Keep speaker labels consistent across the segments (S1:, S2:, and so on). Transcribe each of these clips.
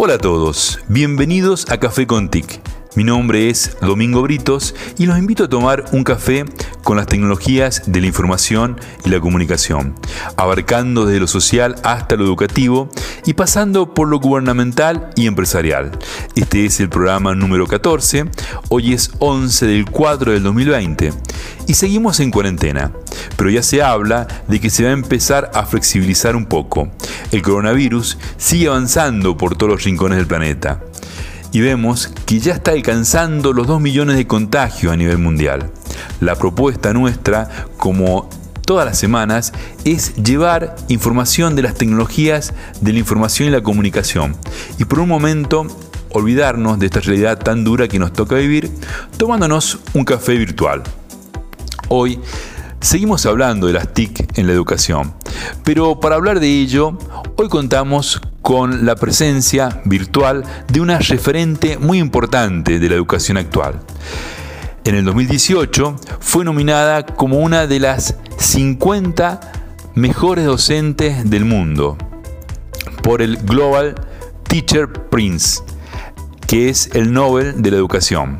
S1: Hola a todos, bienvenidos a Café con TIC. Mi nombre es Domingo Britos y los invito a tomar un café con las tecnologías de la información y la comunicación, abarcando desde lo social hasta lo educativo y pasando por lo gubernamental y empresarial. Este es el programa número 14, hoy es 11 del 4 del 2020 y seguimos en cuarentena, pero ya se habla de que se va a empezar a flexibilizar un poco. El coronavirus sigue avanzando por todos los rincones del planeta y vemos que ya está alcanzando los 2 millones de contagios a nivel mundial. La propuesta nuestra, como todas las semanas, es llevar información de las tecnologías de la información y la comunicación. Y por un momento olvidarnos de esta realidad tan dura que nos toca vivir tomándonos un café virtual. Hoy seguimos hablando de las TIC en la educación, pero para hablar de ello, hoy contamos con la presencia virtual de una referente muy importante de la educación actual. En el 2018 fue nominada como una de las 50 mejores docentes del mundo por el Global Teacher Prince, que es el Nobel de la Educación.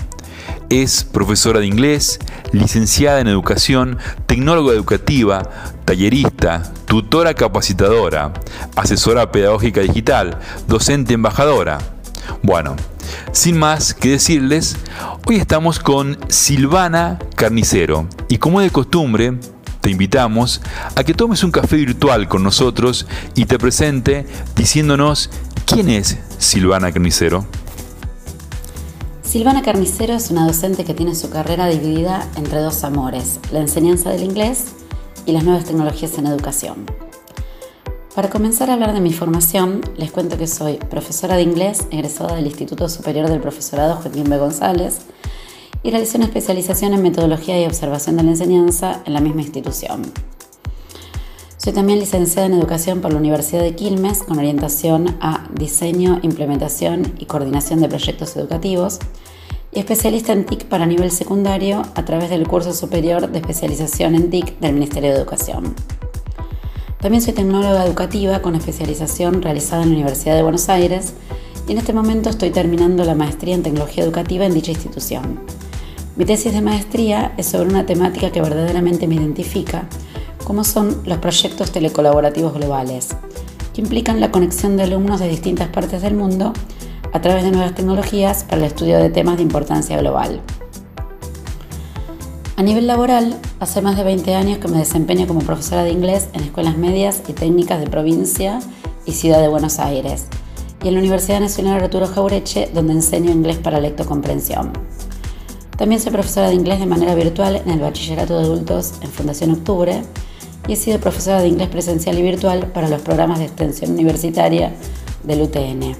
S1: Es profesora de inglés, licenciada en educación, tecnóloga educativa, tallerista, tutora capacitadora, asesora pedagógica digital, docente embajadora. Bueno, sin más que decirles, hoy estamos con Silvana Carnicero y como de costumbre, te invitamos a que tomes un café virtual con nosotros y te presente diciéndonos quién es Silvana Carnicero.
S2: Silvana Carnicero es una docente que tiene su carrera dividida entre dos amores, la enseñanza del inglés y las nuevas tecnologías en educación. Para comenzar a hablar de mi formación, les cuento que soy profesora de inglés egresada del Instituto Superior del Profesorado Joaquín B. González y realicé una especialización en metodología y observación de la enseñanza en la misma institución. Soy también licenciada en Educación por la Universidad de Quilmes con orientación a diseño, implementación y coordinación de proyectos educativos y especialista en TIC para nivel secundario a través del curso superior de especialización en TIC del Ministerio de Educación. También soy tecnóloga educativa con especialización realizada en la Universidad de Buenos Aires y en este momento estoy terminando la maestría en tecnología educativa en dicha institución. Mi tesis de maestría es sobre una temática que verdaderamente me identifica, como son los proyectos telecolaborativos globales, que implican la conexión de alumnos de distintas partes del mundo a través de nuevas tecnologías para el estudio de temas de importancia global. A nivel laboral, hace más de 20 años que me desempeño como profesora de inglés en escuelas medias y técnicas de provincia y ciudad de Buenos Aires, y en la Universidad Nacional Arturo Jaureche, donde enseño inglés para lectocomprensión. También soy profesora de inglés de manera virtual en el Bachillerato de Adultos en Fundación Octubre y he sido profesora de inglés presencial y virtual para los programas de extensión universitaria del UTN.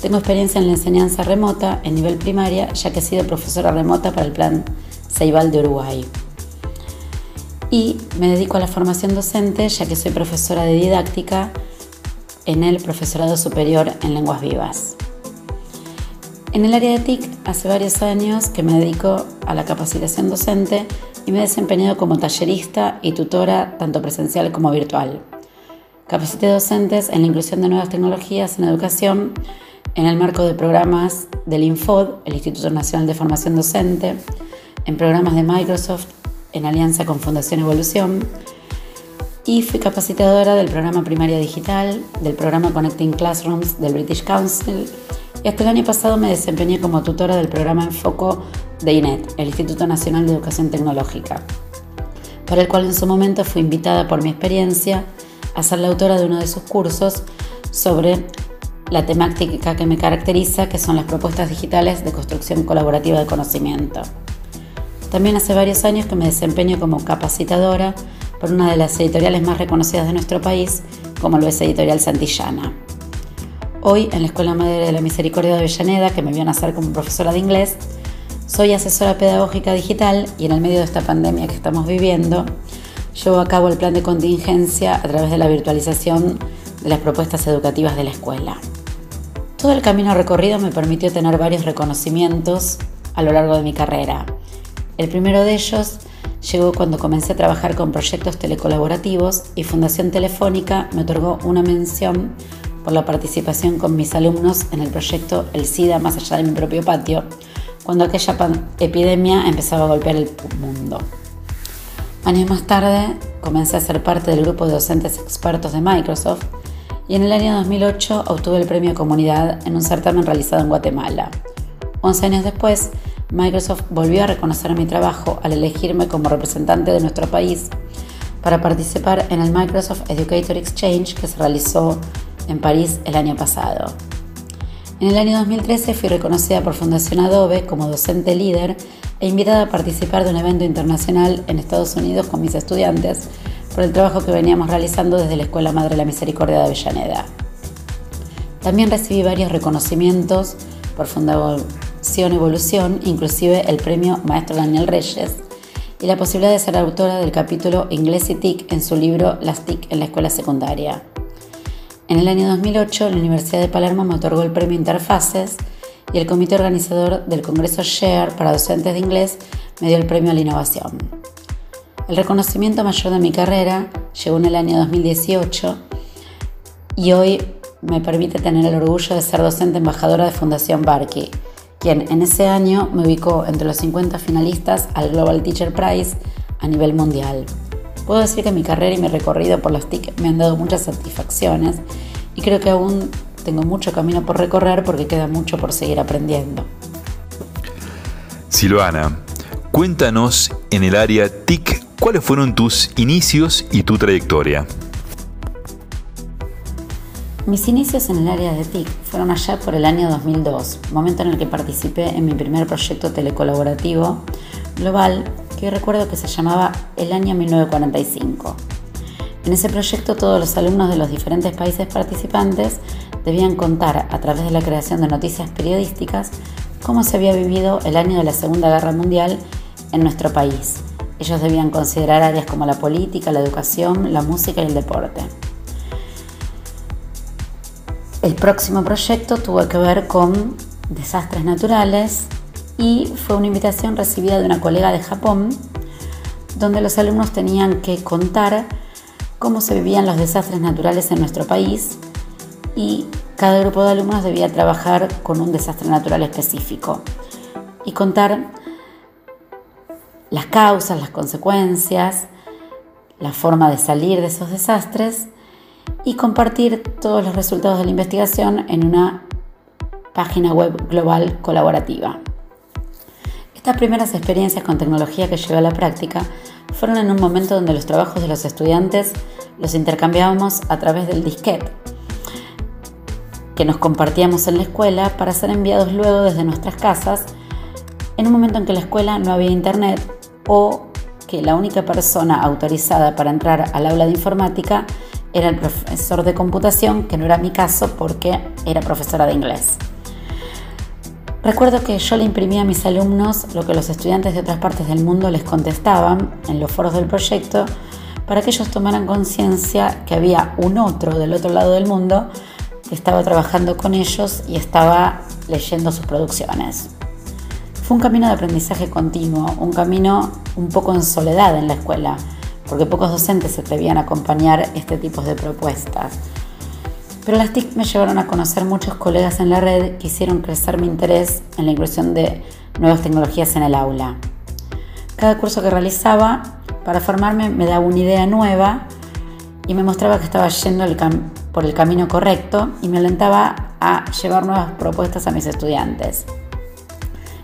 S2: Tengo experiencia en la enseñanza remota en nivel primaria, ya que he sido profesora remota para el plan Ceibal de Uruguay. Y me dedico a la formación docente, ya que soy profesora de didáctica en el Profesorado Superior en Lenguas Vivas. En el área de TIC hace varios años que me dedico a la capacitación docente y me he desempeñado como tallerista y tutora tanto presencial como virtual. Capacité docentes en la inclusión de nuevas tecnologías en educación en el marco de programas del INFOD, el Instituto Nacional de Formación Docente, en programas de Microsoft en alianza con Fundación Evolución, y fui capacitadora del programa Primaria Digital, del programa Connecting Classrooms del British Council, y hasta el año pasado me desempeñé como tutora del programa Enfoco de INET, el Instituto Nacional de Educación Tecnológica, para el cual en su momento fui invitada por mi experiencia a ser la autora de uno de sus cursos sobre la temática que me caracteriza, que son las propuestas digitales de construcción colaborativa de conocimiento. También hace varios años que me desempeño como capacitadora por una de las editoriales más reconocidas de nuestro país, como lo es Editorial Santillana. Hoy, en la Escuela Madre de la Misericordia de Avellaneda, que me vio nacer como profesora de inglés, soy asesora pedagógica digital y en el medio de esta pandemia que estamos viviendo, llevo a cabo el plan de contingencia a través de la virtualización de las propuestas educativas de la escuela. Todo el camino recorrido me permitió tener varios reconocimientos a lo largo de mi carrera. El primero de ellos llegó cuando comencé a trabajar con proyectos telecolaborativos y Fundación Telefónica me otorgó una mención por la participación con mis alumnos en el proyecto El SIDA más allá de mi propio patio, cuando aquella epidemia empezaba a golpear el mundo. Años más tarde comencé a ser parte del grupo de docentes expertos de Microsoft y en el año 2008 obtuve el premio Comunidad en un certamen realizado en Guatemala. Once años después, Microsoft volvió a reconocer mi trabajo al elegirme como representante de nuestro país para participar en el Microsoft Educator Exchange que se realizó en París el año pasado. En el año 2013 fui reconocida por Fundación Adobe como docente líder e invitada a participar de un evento internacional en Estados Unidos con mis estudiantes por el trabajo que veníamos realizando desde la Escuela Madre de la Misericordia de Avellaneda. También recibí varios reconocimientos por Fundación Evolución, inclusive el premio Maestro Daniel Reyes, y la posibilidad de ser autora del capítulo Inglés y TIC en su libro Las TIC en la escuela secundaria. En el año 2008, la Universidad de Palermo me otorgó el premio Interfaces y el comité organizador del Congreso Share para docentes de inglés me dio el premio a la innovación. El reconocimiento mayor de mi carrera llegó en el año 2018 y hoy me permite tener el orgullo de ser docente embajadora de Fundación Barkey quien en ese año me ubicó entre los 50 finalistas al Global Teacher Prize a nivel mundial. Puedo decir que mi carrera y mi recorrido por las TIC me han dado muchas satisfacciones y creo que aún tengo mucho camino por recorrer porque queda mucho por seguir aprendiendo.
S1: Silvana, cuéntanos en el área TIC cuáles fueron tus inicios y tu trayectoria.
S2: Mis inicios en el área de TIC fueron allá por el año 2002, momento en el que participé en mi primer proyecto telecolaborativo global que recuerdo que se llamaba El Año 1945. En ese proyecto todos los alumnos de los diferentes países participantes debían contar a través de la creación de noticias periodísticas cómo se había vivido el año de la Segunda Guerra Mundial en nuestro país. Ellos debían considerar áreas como la política, la educación, la música y el deporte. El próximo proyecto tuvo que ver con desastres naturales y fue una invitación recibida de una colega de Japón donde los alumnos tenían que contar cómo se vivían los desastres naturales en nuestro país y cada grupo de alumnos debía trabajar con un desastre natural específico y contar las causas, las consecuencias, la forma de salir de esos desastres y compartir todos los resultados de la investigación en una página web global colaborativa. Estas primeras experiencias con tecnología que llevé a la práctica fueron en un momento donde los trabajos de los estudiantes los intercambiábamos a través del disquete que nos compartíamos en la escuela para ser enviados luego desde nuestras casas en un momento en que la escuela no había internet o que la única persona autorizada para entrar al aula de informática era el profesor de computación, que no era mi caso porque era profesora de inglés. Recuerdo que yo le imprimía a mis alumnos lo que los estudiantes de otras partes del mundo les contestaban en los foros del proyecto para que ellos tomaran conciencia que había un otro del otro lado del mundo que estaba trabajando con ellos y estaba leyendo sus producciones. Fue un camino de aprendizaje continuo, un camino un poco en soledad en la escuela, porque pocos docentes se atrevían a acompañar este tipo de propuestas. Pero las TIC me llevaron a conocer muchos colegas en la red que hicieron crecer mi interés en la inclusión de nuevas tecnologías en el aula. Cada curso que realizaba para formarme me daba una idea nueva y me mostraba que estaba yendo por el camino correcto y me alentaba a llevar nuevas propuestas a mis estudiantes.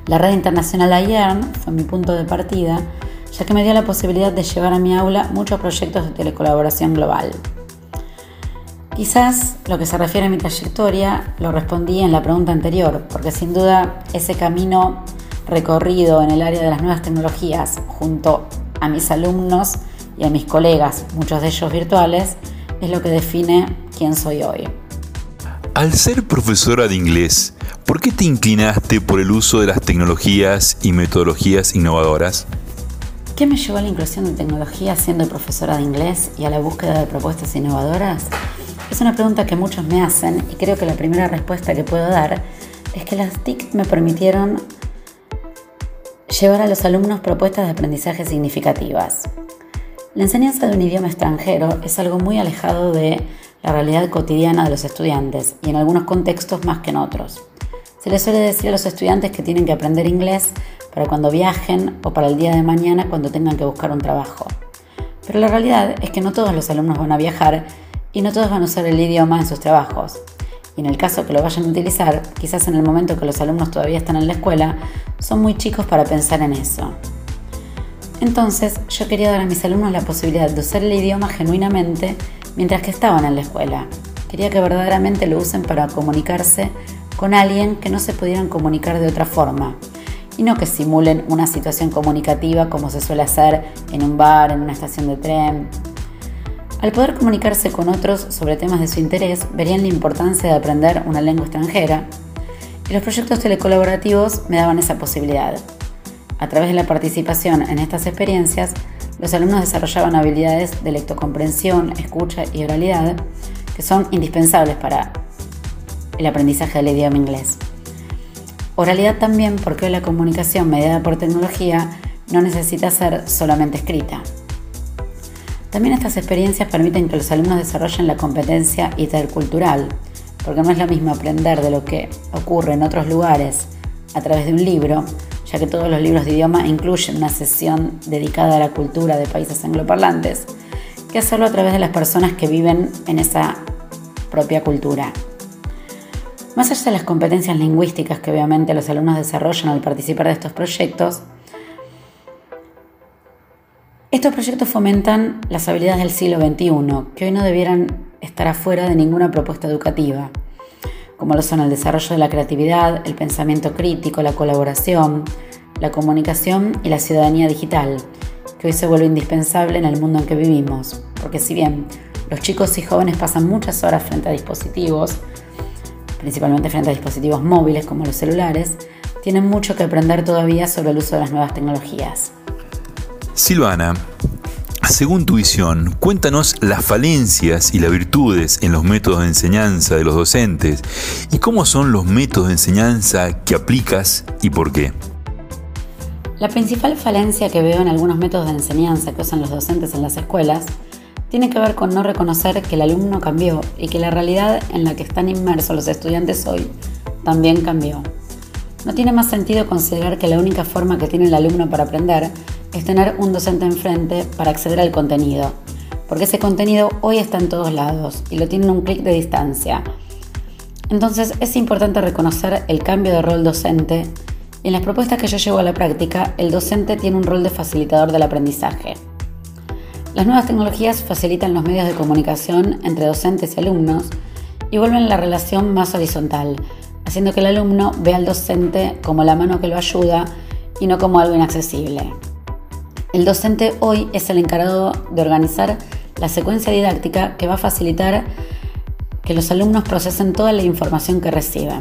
S2: La red internacional IERN fue mi punto de partida ya que me dio la posibilidad de llevar a mi aula muchos proyectos de telecolaboración global. Quizás lo que se refiere a mi trayectoria lo respondí en la pregunta anterior, porque sin duda ese camino recorrido en el área de las nuevas tecnologías junto a mis alumnos y a mis colegas, muchos de ellos virtuales, es lo que define quién soy hoy.
S1: Al ser profesora de inglés, ¿por qué te inclinaste por el uso de las tecnologías y metodologías innovadoras?
S2: ¿Qué me llevó a la inclusión de tecnología siendo profesora de inglés y a la búsqueda de propuestas innovadoras? Es una pregunta que muchos me hacen y creo que la primera respuesta que puedo dar es que las TIC me permitieron llevar a los alumnos propuestas de aprendizaje significativas. La enseñanza de un idioma extranjero es algo muy alejado de la realidad cotidiana de los estudiantes y en algunos contextos más que en otros. Se les suele decir a los estudiantes que tienen que aprender inglés para cuando viajen o para el día de mañana cuando tengan que buscar un trabajo. Pero la realidad es que no todos los alumnos van a viajar y no todos van a usar el idioma en sus trabajos. Y en el caso que lo vayan a utilizar, quizás en el momento que los alumnos todavía están en la escuela, son muy chicos para pensar en eso. Entonces yo quería dar a mis alumnos la posibilidad de usar el idioma genuinamente mientras que estaban en la escuela. Quería que verdaderamente lo usen para comunicarse con alguien que no se pudieran comunicar de otra forma y no que simulen una situación comunicativa como se suele hacer en un bar, en una estación de tren. Al poder comunicarse con otros sobre temas de su interés, verían la importancia de aprender una lengua extranjera y los proyectos telecolaborativos me daban esa posibilidad. A través de la participación en estas experiencias, los alumnos desarrollaban habilidades de lectocomprensión, escucha y oralidad que son indispensables para el aprendizaje del idioma inglés. Oralidad también porque la comunicación mediada por tecnología no necesita ser solamente escrita. También estas experiencias permiten que los alumnos desarrollen la competencia intercultural, porque no es lo mismo aprender de lo que ocurre en otros lugares a través de un libro, ya que todos los libros de idioma incluyen una sesión dedicada a la cultura de países angloparlantes, que hacerlo a través de las personas que viven en esa propia cultura. Más allá de las competencias lingüísticas que obviamente los alumnos desarrollan al participar de estos proyectos, estos proyectos fomentan las habilidades del siglo XXI, que hoy no debieran estar afuera de ninguna propuesta educativa, como lo son el desarrollo de la creatividad, el pensamiento crítico, la colaboración, la comunicación y la ciudadanía digital, que hoy se vuelve indispensable en el mundo en que vivimos, porque si bien los chicos y jóvenes pasan muchas horas frente a dispositivos, principalmente frente a dispositivos móviles como los celulares, tienen mucho que aprender todavía sobre el uso de las nuevas tecnologías.
S1: Silvana, según tu visión, cuéntanos las falencias y las virtudes en los métodos de enseñanza de los docentes y cómo son los métodos de enseñanza que aplicas y por qué.
S2: La principal falencia que veo en algunos métodos de enseñanza que usan los docentes en las escuelas tiene que ver con no reconocer que el alumno cambió y que la realidad en la que están inmersos los estudiantes hoy también cambió. No tiene más sentido considerar que la única forma que tiene el alumno para aprender es tener un docente enfrente para acceder al contenido, porque ese contenido hoy está en todos lados y lo tienen un clic de distancia. Entonces es importante reconocer el cambio de rol docente en las propuestas que yo llevo a la práctica, el docente tiene un rol de facilitador del aprendizaje. Las nuevas tecnologías facilitan los medios de comunicación entre docentes y alumnos y vuelven la relación más horizontal, haciendo que el alumno vea al docente como la mano que lo ayuda y no como algo inaccesible. El docente hoy es el encargado de organizar la secuencia didáctica que va a facilitar que los alumnos procesen toda la información que reciben.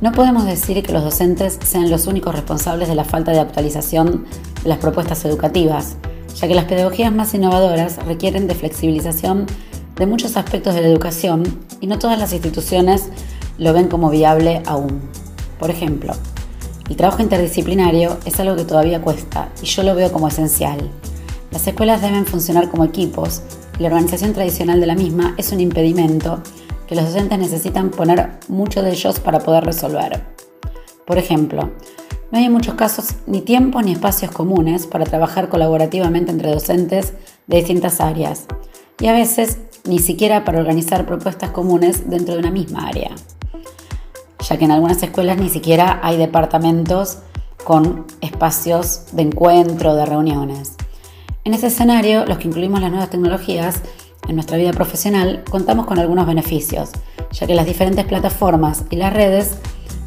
S2: No podemos decir que los docentes sean los únicos responsables de la falta de actualización de las propuestas educativas, ya que las pedagogías más innovadoras requieren de flexibilización de muchos aspectos de la educación y no todas las instituciones lo ven como viable aún. Por ejemplo, el trabajo interdisciplinario es algo que todavía cuesta y yo lo veo como esencial. Las escuelas deben funcionar como equipos y la organización tradicional de la misma es un impedimento que los docentes necesitan poner mucho de ellos para poder resolver. Por ejemplo, no hay en muchos casos ni tiempo ni espacios comunes para trabajar colaborativamente entre docentes de distintas áreas y a veces ni siquiera para organizar propuestas comunes dentro de una misma área, ya que en algunas escuelas ni siquiera hay departamentos con espacios de encuentro, de reuniones. En ese escenario, los que incluimos las nuevas tecnologías en nuestra vida profesional, contamos con algunos beneficios, ya que las diferentes plataformas y las redes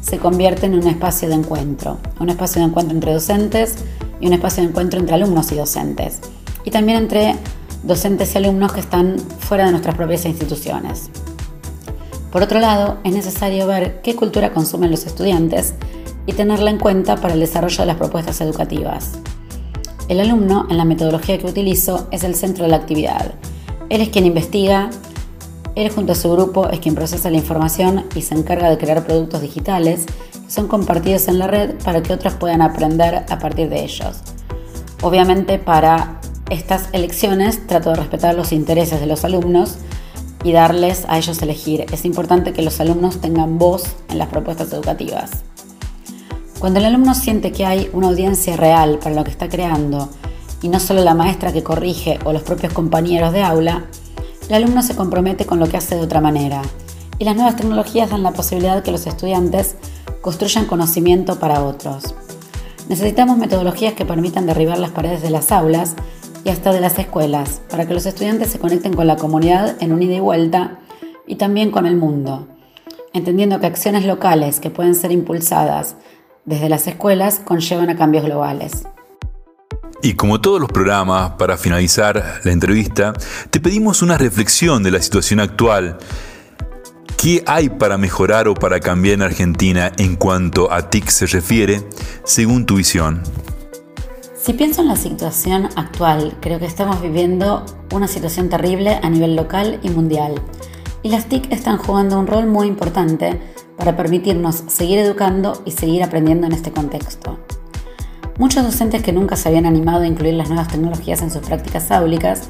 S2: se convierte en un espacio de encuentro, un espacio de encuentro entre docentes y un espacio de encuentro entre alumnos y docentes, y también entre docentes y alumnos que están fuera de nuestras propias instituciones. Por otro lado, es necesario ver qué cultura consumen los estudiantes y tenerla en cuenta para el desarrollo de las propuestas educativas. El alumno, en la metodología que utilizo, es el centro de la actividad. Él es quien investiga, él junto a su grupo es quien procesa la información y se encarga de crear productos digitales que son compartidos en la red para que otros puedan aprender a partir de ellos. Obviamente para estas elecciones trato de respetar los intereses de los alumnos y darles a ellos elegir. Es importante que los alumnos tengan voz en las propuestas educativas. Cuando el alumno siente que hay una audiencia real para lo que está creando y no solo la maestra que corrige o los propios compañeros de aula, el alumno se compromete con lo que hace de otra manera. Y las nuevas tecnologías dan la posibilidad que los estudiantes construyan conocimiento para otros. Necesitamos metodologías que permitan derribar las paredes de las aulas y hasta de las escuelas, para que los estudiantes se conecten con la comunidad en un ida y vuelta y también con el mundo, entendiendo que acciones locales que pueden ser impulsadas desde las escuelas conllevan a cambios globales.
S1: Y como todos los programas, para finalizar la entrevista, te pedimos una reflexión de la situación actual. ¿Qué hay para mejorar o para cambiar en Argentina en cuanto a TIC se refiere, según tu visión?
S2: Si pienso en la situación actual, creo que estamos viviendo una situación terrible a nivel local y mundial. Y las TIC están jugando un rol muy importante para permitirnos seguir educando y seguir aprendiendo en este contexto. Muchos docentes que nunca se habían animado a incluir las nuevas tecnologías en sus prácticas áulicas,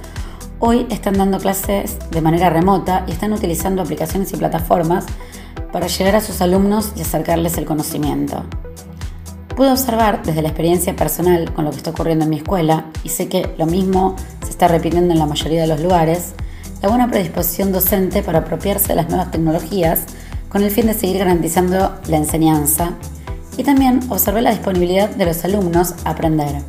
S2: hoy están dando clases de manera remota y están utilizando aplicaciones y plataformas para llegar a sus alumnos y acercarles el conocimiento. Pude observar desde la experiencia personal con lo que está ocurriendo en mi escuela, y sé que lo mismo se está repitiendo en la mayoría de los lugares, la buena predisposición docente para apropiarse de las nuevas tecnologías con el fin de seguir garantizando la enseñanza y también observé la disponibilidad de los alumnos a aprender.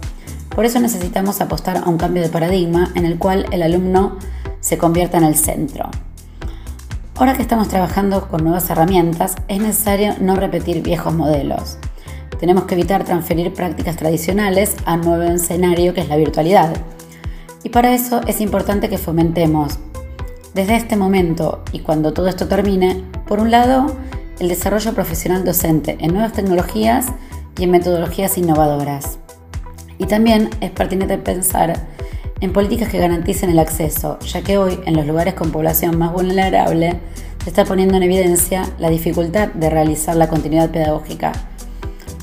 S2: Por eso necesitamos apostar a un cambio de paradigma en el cual el alumno se convierta en el centro. Ahora que estamos trabajando con nuevas herramientas, es necesario no repetir viejos modelos. Tenemos que evitar transferir prácticas tradicionales a un nuevo escenario que es la virtualidad. Y para eso es importante que fomentemos desde este momento y cuando todo esto termine, por un lado, el desarrollo profesional docente en nuevas tecnologías y en metodologías innovadoras. Y también es pertinente pensar en políticas que garanticen el acceso, ya que hoy en los lugares con población más vulnerable se está poniendo en evidencia la dificultad de realizar la continuidad pedagógica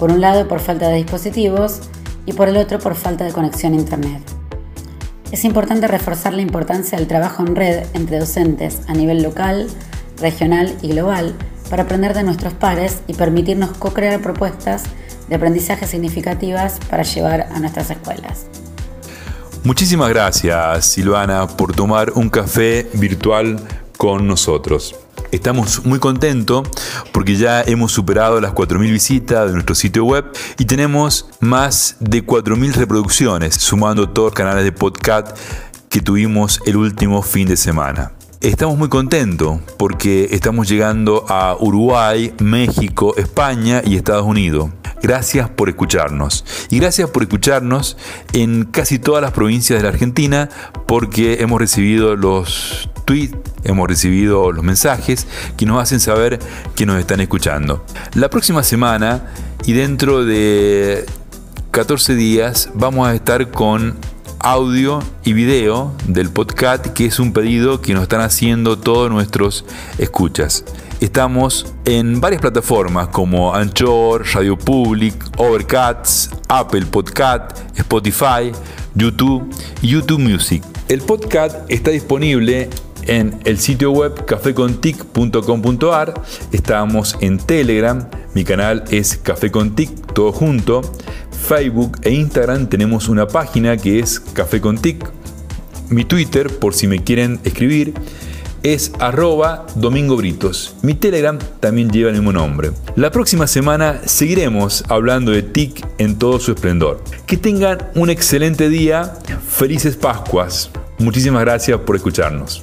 S2: por un lado por falta de dispositivos y por el otro por falta de conexión a Internet. Es importante reforzar la importancia del trabajo en red entre docentes a nivel local, regional y global para aprender de nuestros pares y permitirnos co-crear propuestas de aprendizaje significativas para llevar a nuestras escuelas.
S1: Muchísimas gracias Silvana por tomar un café virtual con nosotros. Estamos muy contentos porque ya hemos superado las 4.000 visitas de nuestro sitio web y tenemos más de 4.000 reproducciones, sumando todos los canales de podcast que tuvimos el último fin de semana. Estamos muy contentos porque estamos llegando a Uruguay, México, España y Estados Unidos. Gracias por escucharnos. Y gracias por escucharnos en casi todas las provincias de la Argentina porque hemos recibido los hemos recibido los mensajes que nos hacen saber que nos están escuchando. La próxima semana y dentro de 14 días vamos a estar con audio y video del podcast, que es un pedido que nos están haciendo todos nuestros escuchas. Estamos en varias plataformas como Anchor, Radio Public, Overcast, Apple Podcast, Spotify, YouTube YouTube Music. El podcast está disponible en el sitio web cafecontic.com.ar. Estamos en Telegram, mi canal es Café todo junto. Facebook e Instagram tenemos una página que es Café con Tic. Mi Twitter, por si me quieren escribir, es arroba Domingo Britos. Mi Telegram también lleva el mismo nombre. La próxima semana seguiremos hablando de TIC en todo su esplendor. Que tengan un excelente día, felices Pascuas. Muchísimas gracias por escucharnos.